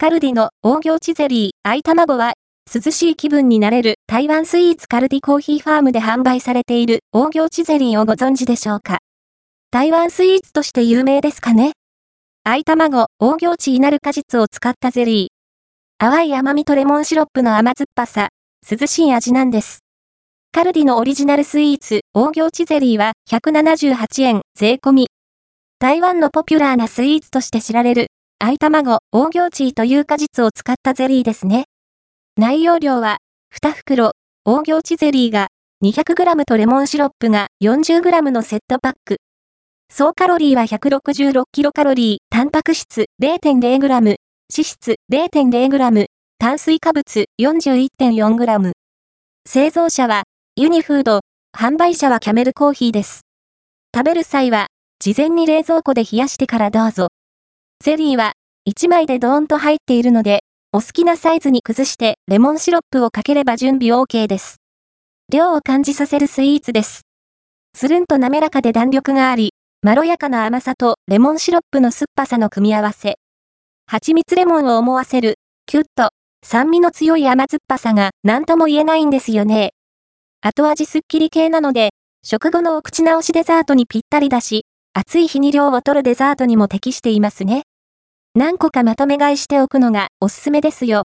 カルディの大行地ゼリー、愛卵は、涼しい気分になれる台湾スイーツカルディコーヒーファームで販売されている大行地ゼリーをご存知でしょうか？台湾スイーツとして有名ですかね？愛卵、大行地になる果実を使ったゼリー。淡い甘みとレモンシロップの甘酸っぱさ、涼しい味なんです。カルディのオリジナルスイーツ、大行地ゼリーは178円税込み。台湾のポピュラーなスイーツとして知られる愛卵、大行地という果実を使ったゼリーですね。内容量は、2袋、大行地ゼリーが 200g とレモンシロップが 40g のセットパック。総カロリーは 166kcal、タンパク質 0.0g、脂質 0.0g、炭水化物 41.4g。製造者はユニフード、販売者はキャメルコーヒーです。食べる際は、事前に冷蔵庫で冷やしてからどうぞ。ゼリーは1枚でドーンと入っているので、お好きなサイズに崩してレモンシロップをかければ準備 OK です。量を感じさせるスイーツです。つるんと滑らかで弾力があり、まろやかな甘さとレモンシロップの酸っぱさの組み合わせ。蜂蜜レモンを思わせる、キュッと、酸味の強い甘酸っぱさが何とも言えないんですよね。後味すっきり系なので、食後のお口直しデザートにぴったりだし、暑い日に量を取るデザートにも適していますね。何個かまとめ買いしておくのがおすすめですよ。